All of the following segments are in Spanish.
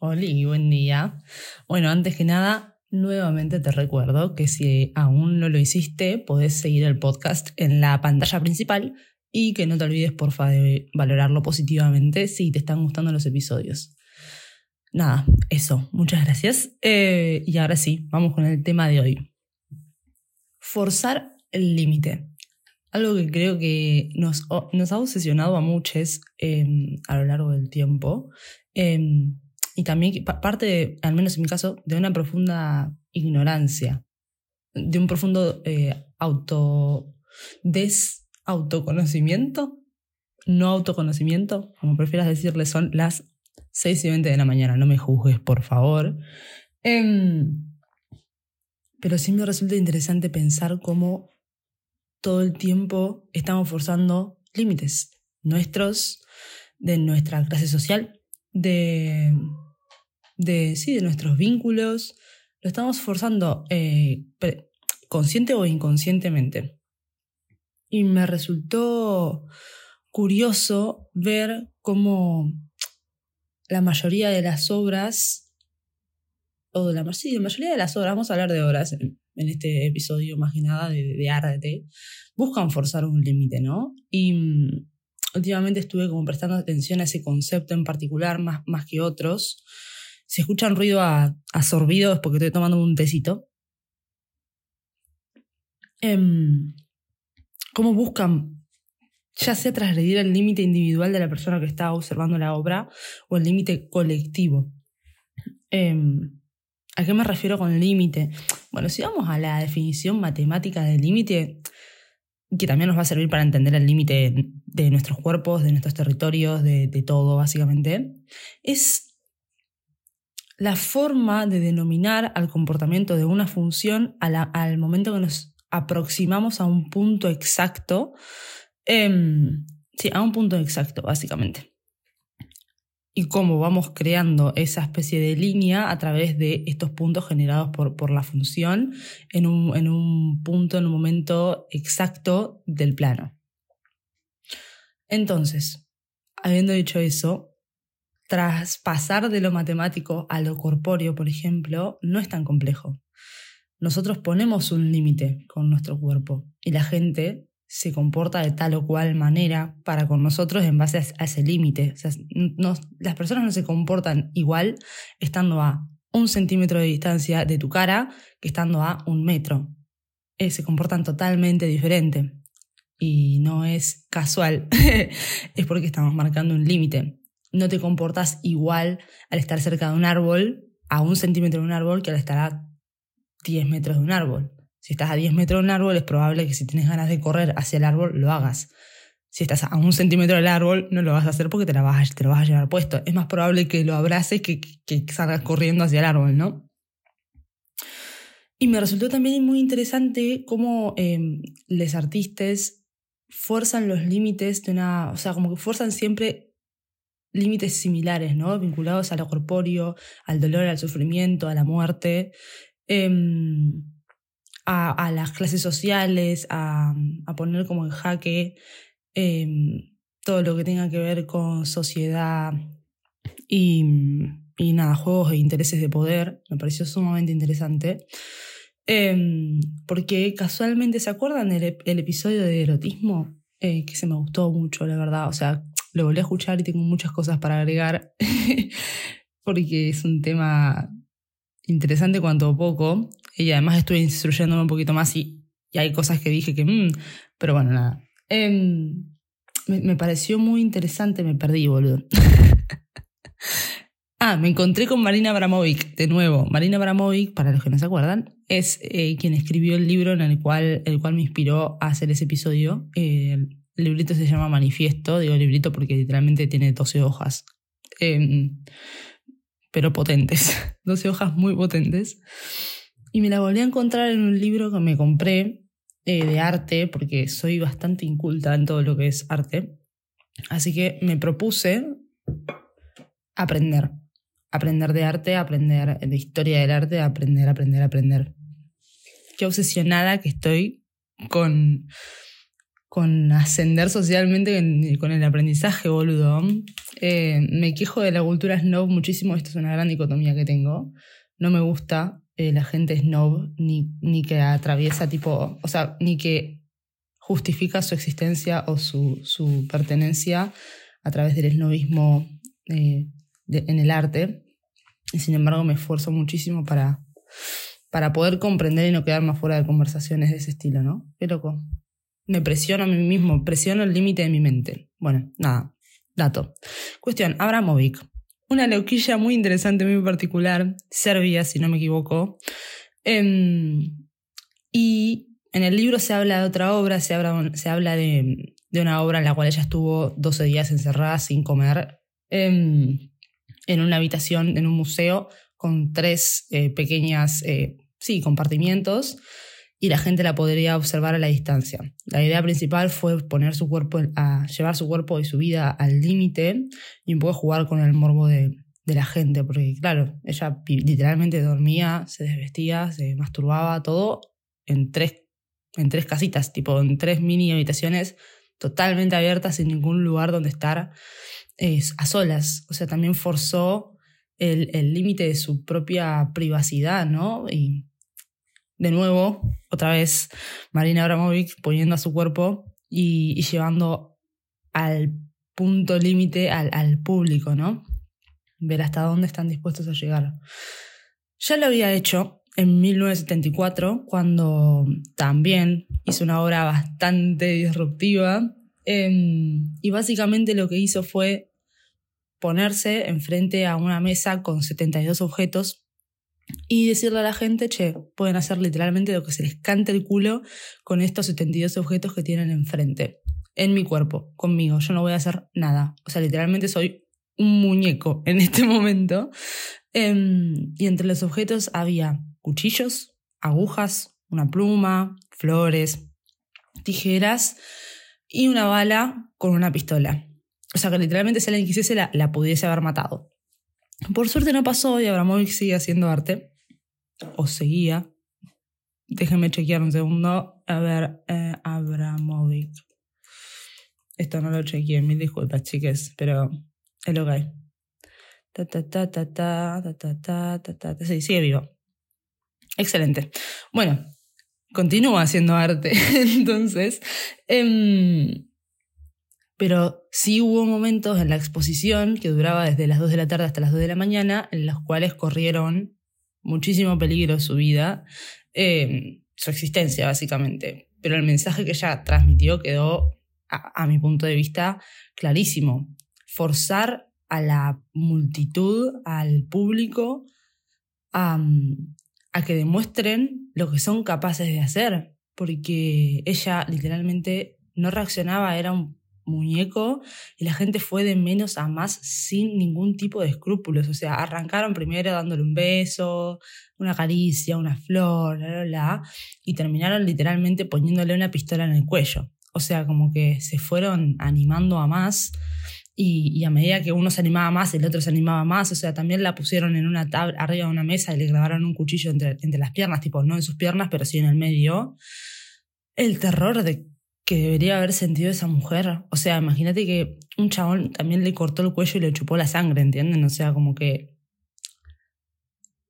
Hola, buen día. Bueno, antes que nada, nuevamente te recuerdo que si aún no lo hiciste, podés seguir el podcast en la pantalla principal y que no te olvides, porfa, de valorarlo positivamente si te están gustando los episodios. Nada, eso, muchas gracias. Eh, y ahora sí, vamos con el tema de hoy. Forzar el límite. Algo que creo que nos, ha obsesionado a muchos em, a lo largo del tiempo. Em, y también parte, al menos en mi caso, de una profunda ignorancia, de un profundo eh, auto, desautoconocimiento, no autoconocimiento, como prefieras decirle, son las 6 y 20 de la mañana, no me juzgues, por favor. Em, pero sí me resulta interesante pensar cómo todo el tiempo estamos forzando límites nuestros, de nuestra clase social, de de, sí, de nuestros vínculos, lo estamos forzando eh, consciente o inconscientemente. Y me resultó curioso ver cómo la mayoría de las obras, o la, sí, la mayoría de las obras, vamos a hablar de obras en, este episodio más que nada de, de arte, buscan forzar un límite, ¿no? Y mm, últimamente estuve como prestando atención a ese concepto en particular más, más que otros, si escuchan ruido a, a sorbido es porque estoy tomando un tecito. Em, ¿Cómo buscan ya sea trasgredir el límite individual de la persona que está observando la obra o el límite colectivo? Em, ¿A qué me refiero con límite? Bueno, si vamos a la definición matemática del límite, que también nos va a servir para entender el límite de nuestros cuerpos, de nuestros territorios, de, de todo, básicamente, es la forma de denominar al comportamiento de una función al momento que nos aproximamos a un punto exacto. Em, sí, a un punto exacto, básicamente. Y cómo vamos creando esa especie de línea a través de estos puntos generados por, por la función en un, en un punto, en un momento exacto del plano. Entonces, habiendo dicho eso, traspasar de lo matemático a lo corpóreo, por ejemplo, no es tan complejo. Nosotros ponemos un límite con nuestro cuerpo y la gente se comporta de tal o cual manera para con nosotros en base a ese límite. las personas no se comportan igual estando a un centímetro de distancia de tu cara que estando a un metro. Eh, se comportan totalmente diferente. Y no es casual, es porque estamos marcando un límite no te comportas igual al estar cerca de un árbol, a un centímetro de un árbol, que al estar a 10 metros de un árbol. Si estás a 10 metros de un árbol, es probable que si tienes ganas de correr hacia el árbol, lo hagas. Si estás a un centímetro del árbol, no lo vas a hacer porque te, lo vas a llevar puesto. Es más probable que lo abraces que, que, salgas corriendo hacia el árbol, ¿no? Y me resultó también muy interesante cómo eh, los artistas fuerzan los límites de una. O sea, como que fuerzan siempre límites similares, ¿no? Vinculados a lo corpóreo, al dolor, al sufrimiento, a la muerte, em, a, las clases sociales, a, poner como en jaque em, todo lo que tenga que ver con sociedad y, nada, juegos e intereses de poder. Me pareció sumamente interesante. Em, porque casualmente, ¿se acuerdan del, episodio de erotismo? Eh, que se me gustó mucho, la verdad. O sea, lo volví a escuchar y tengo muchas cosas para agregar, porque es un tema interesante cuanto poco. Y además estuve instruyéndome un poquito más y, y hay cosas que dije que, mmm, pero bueno, nada. Em, me, me, pareció muy interesante, me perdí, boludo. ah, me encontré con Marina Abramovic, de nuevo. Marina Abramovic, para los que no se acuerdan, es eh, quien escribió el libro en el cual, el cual me inspiró a hacer ese episodio. Eh, el librito se llama Manifiesto, digo librito porque literalmente tiene 12 hojas, em, pero potentes, 12 hojas muy potentes. Y me la volví a encontrar en un libro que me compré eh, de arte, porque soy bastante inculta en todo lo que es arte. Así que me propuse aprender. Aprender de arte, aprender de historia del arte, aprender, aprender, aprender. Qué obsesionada que estoy con con ascender socialmente con el aprendizaje, boludo. Eh, me quejo de la cultura snob muchísimo, esto es una gran dicotomía que tengo. No me gusta eh, la gente snob, ni, ni que atraviesa tipo, o sea, ni que justifica su existencia o su, su pertenencia a través del snobismo eh, en el arte. Y sin embargo me esfuerzo muchísimo para, para poder comprender y no quedarme fuera de conversaciones de ese estilo, ¿no? Qué loco. Me presiono a mí mismo, presiono el límite de mi mente. Bueno, nada, dato. Cuestión, Abramovic. Una loquilla muy interesante, muy particular, Serbia, si no me equivoco. Em, y en el libro se habla de otra obra, se habla, se habla de, de, una obra en la cual ella estuvo 12 días encerrada sin comer em, en una habitación, en un museo, con tres eh, pequeñas, eh, sí, compartimientos y la gente la podría observar a la distancia. La idea principal fue poner su cuerpo, a llevar su cuerpo y su vida al límite y un poco jugar con el morbo de, de la gente, porque claro, ella literalmente dormía, se desvestía, se masturbaba, todo en tres, en tres casitas, tipo en tres mini habitaciones totalmente abiertas, sin ningún lugar donde estar a solas. O sea, también forzó el límite de su propia privacidad, ¿no? Y de nuevo, otra vez, Marina Abramovic poniendo a su cuerpo y, llevando al punto límite al, público, ¿no? Ver hasta dónde están dispuestos a llegar. Ya lo había hecho en 1974, cuando también hizo una obra bastante disruptiva. Em, y básicamente lo que hizo fue ponerse enfrente a una mesa con 72 objetos y decirle a la gente, che, pueden hacer literalmente lo que se les cante el culo con estos 72 objetos que tienen enfrente, en mi cuerpo, conmigo. Yo no voy a hacer nada. O sea, literalmente soy un muñeco en este momento. Em, y entre los objetos había cuchillos, agujas, una pluma, flores, tijeras y una bala con una pistola. O sea que literalmente si alguien quisiese la, la pudiese haber matado. Por suerte no pasó y Abramovich sigue haciendo arte. O seguía. Déjenme chequear un segundo. A ver, eh, Esto no lo chequeé, mil disculpas, chiques, pero es lo que hay. Ta, ta, ta, ta, ta, ta, ta, ta, Sí, sigue vivo. Excelente. Bueno, continúa haciendo arte. Entonces, em, pero sí hubo momentos en la exposición que duraba desde las 2 de la tarde hasta las 2 de la mañana, en los cuales corrieron muchísimo peligro su vida, eh, su existencia básicamente. Pero el mensaje que ella transmitió quedó, a, mi punto de vista, clarísimo. Forzar a la multitud, al público, a, a que demuestren lo que son capaces de hacer, porque ella literalmente no reaccionaba, era un muñeco y la gente fue de menos a más sin ningún tipo de escrúpulos. O sea, arrancaron primero dándole un beso, una caricia, una flor, y terminaron literalmente poniéndole una pistola en el cuello. O sea, como que se fueron animando a más y, a medida que uno se animaba más, el otro se animaba más. O sea, también la pusieron en una tabla arriba de una mesa y le grabaron un cuchillo entre, entre las piernas, tipo, no en sus piernas, pero sí en el medio. El terror de que debería haber sentido esa mujer. O sea, imagínate que un chabón también le cortó el cuello y le chupó la sangre, ¿entienden? O sea, como que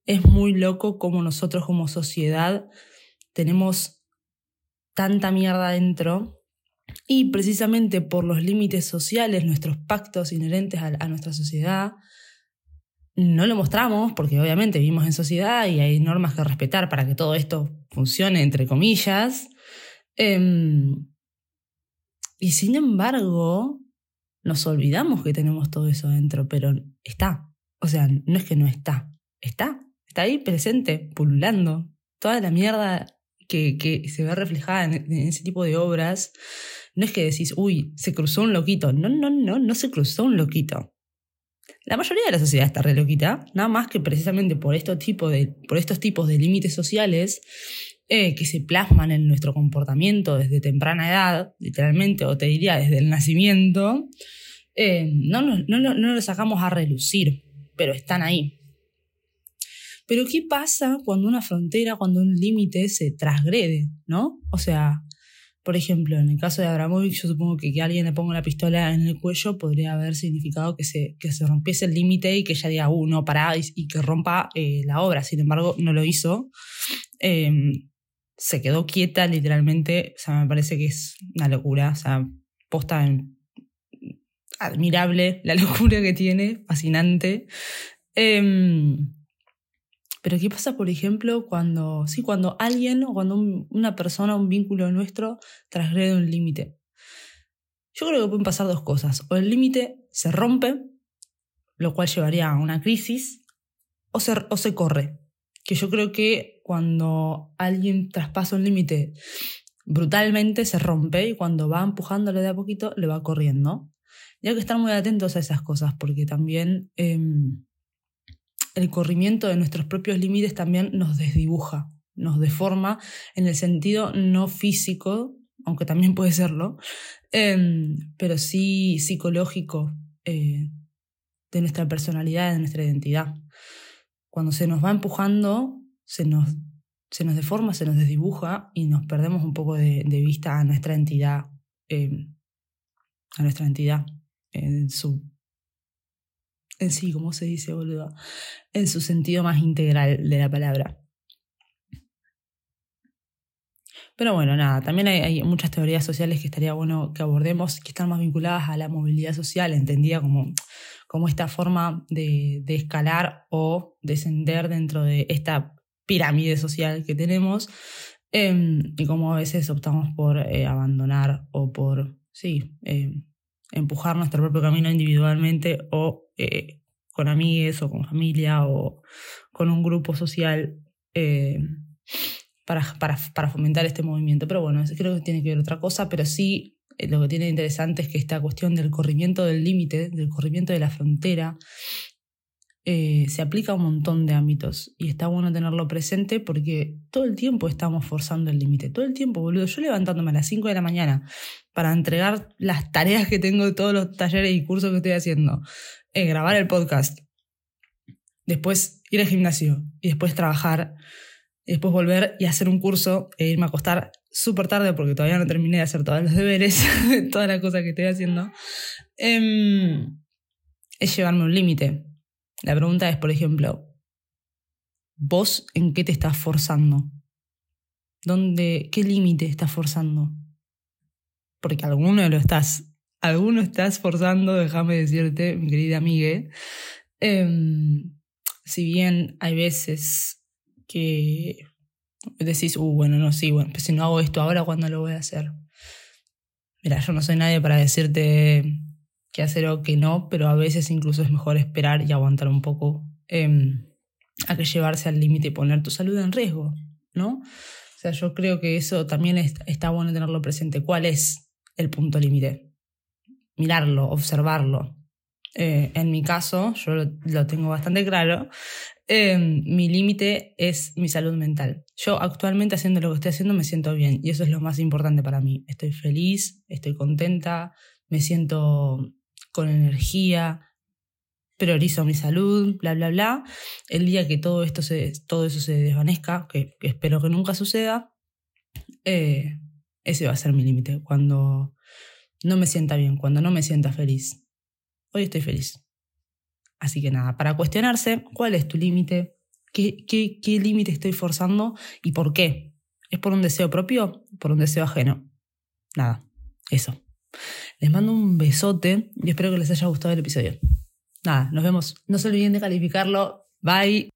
es muy loco como nosotros como sociedad tenemos tanta mierda dentro y precisamente por los límites sociales, nuestros pactos inherentes a, nuestra sociedad, no lo mostramos porque obviamente vivimos en sociedad y hay normas que respetar para que todo esto funcione, entre comillas. Em, y sin embargo, nos olvidamos que tenemos todo eso dentro, pero está. O sea, no es que no está, está. Está ahí presente, pululando. Toda la mierda que, que se ve reflejada en, ese tipo de obras, no es que decís, uy, se cruzó un loquito. No, no, no, no se cruzó un loquito. La mayoría de la sociedad está re loquita, nada más que precisamente por, de, por estos tipos de límites sociales eh, que se plasman en nuestro comportamiento desde temprana edad, literalmente, o te diría desde el nacimiento, eh, no, no, no, no los sacamos a relucir, pero están ahí. Pero ¿qué pasa cuando una frontera, cuando un límite se transgrede, ¿no? O sea, Por ejemplo, en el caso de Abramovich, yo supongo que que alguien le ponga una pistola en el cuello podría haber significado que se, que se rompiese el límite y que ella diga, uh, no, pará, y, que rompa eh, la obra. Sin embargo, no lo hizo. Em, se quedó quieta literalmente. O sea, me parece que es una locura. O sea, posta admirable la locura que tiene, fascinante. Em, pero ¿qué pasa, por ejemplo, cuando, sí, cuando alguien o cuando una persona, un vínculo nuestro, transgrede un límite? Yo creo que pueden pasar dos cosas. O el límite se rompe, lo cual llevaría a una crisis, o se, o se corre. Que yo creo que cuando alguien traspasa un límite brutalmente, se rompe y cuando va empujándole de a poquito, le va corriendo. Y hay que estar muy atentos a esas cosas, porque también... Em, el corrimiento de nuestros propios límites también nos desdibuja, nos deforma en el sentido no físico, aunque también puede serlo, em, pero sí psicológico eh, de nuestra personalidad, de nuestra identidad. Cuando se nos va empujando, se nos, se nos deforma, se nos desdibuja y nos perdemos un poco de, vista a nuestra entidad, em, a nuestra entidad en su en sí, como se dice, boludo, en su sentido más integral de la palabra. Pero bueno, nada, también hay, muchas teorías sociales que estaría bueno que abordemos, que están más vinculadas a la movilidad social, entendida como, como esta forma de, escalar o descender dentro de esta pirámide social que tenemos, em, y como a veces optamos por eh, abandonar o por, sí, em, empujar nuestro propio camino individualmente o eh, con amigos o con familia o con un grupo social eh, para, para, para, fomentar este movimiento. Pero bueno, creo que tiene que ver otra cosa, pero sí eh, lo que tiene interesante es que esta cuestión del corrimiento del límite, del corrimiento de la frontera, se aplica a un montón de ámbitos y está bueno tenerlo presente porque todo el tiempo estamos forzando el límite, todo el tiempo, boludo. Yo levantándome a las 5 de la mañana para entregar las tareas que tengo de todos los talleres y cursos que estoy haciendo, eh, grabar el podcast, después ir al gimnasio y después trabajar, después volver y hacer un curso e irme a acostar súper tarde porque todavía no terminé de hacer todos los deberes, todas las cosas que estoy haciendo, em, es llevarme un límite. La pregunta es, por ejemplo, ¿vos en qué te estás forzando? ¿Dónde, ¿Qué límite estás forzando? porque alguno lo estás, alguno estás forzando, déjame decirte, mi querida amiga. Em, si bien hay veces que decís, uh, bueno, no, sí, bueno, pues si no hago esto ahora, ¿cuándo lo voy a hacer? Mira, yo no soy nadie para decirte qué hacer o qué no, pero a veces incluso es mejor esperar y aguantar un poco em, a que llevarse al límite y poner tu salud en riesgo, ¿no? O sea, yo creo que eso también está bueno tenerlo presente. ¿Cuál es el punto límite. Mirarlo, observarlo. Eh, en mi caso, yo lo, tengo bastante claro, em, mi límite es mi salud mental. Yo actualmente haciendo lo que estoy haciendo me siento bien y eso es lo más importante para mí. Estoy feliz, estoy contenta, me siento con energía, priorizo mi salud, bla, bla, bla. El día que todo, esto se, todo eso se desvanezca, que, espero que nunca suceda, eh, ese va a ser mi límite. Cuando no me sienta bien, cuando no me sienta feliz. Hoy estoy feliz. Así que nada, para cuestionarse cuál es tu límite, qué, qué, límite estoy forzando y por qué. ¿Es por un deseo propio por un deseo ajeno? Nada, eso. Les mando un besote y espero que les haya gustado el episodio. Nada, nos vemos. No se olviden de calificarlo. Bye.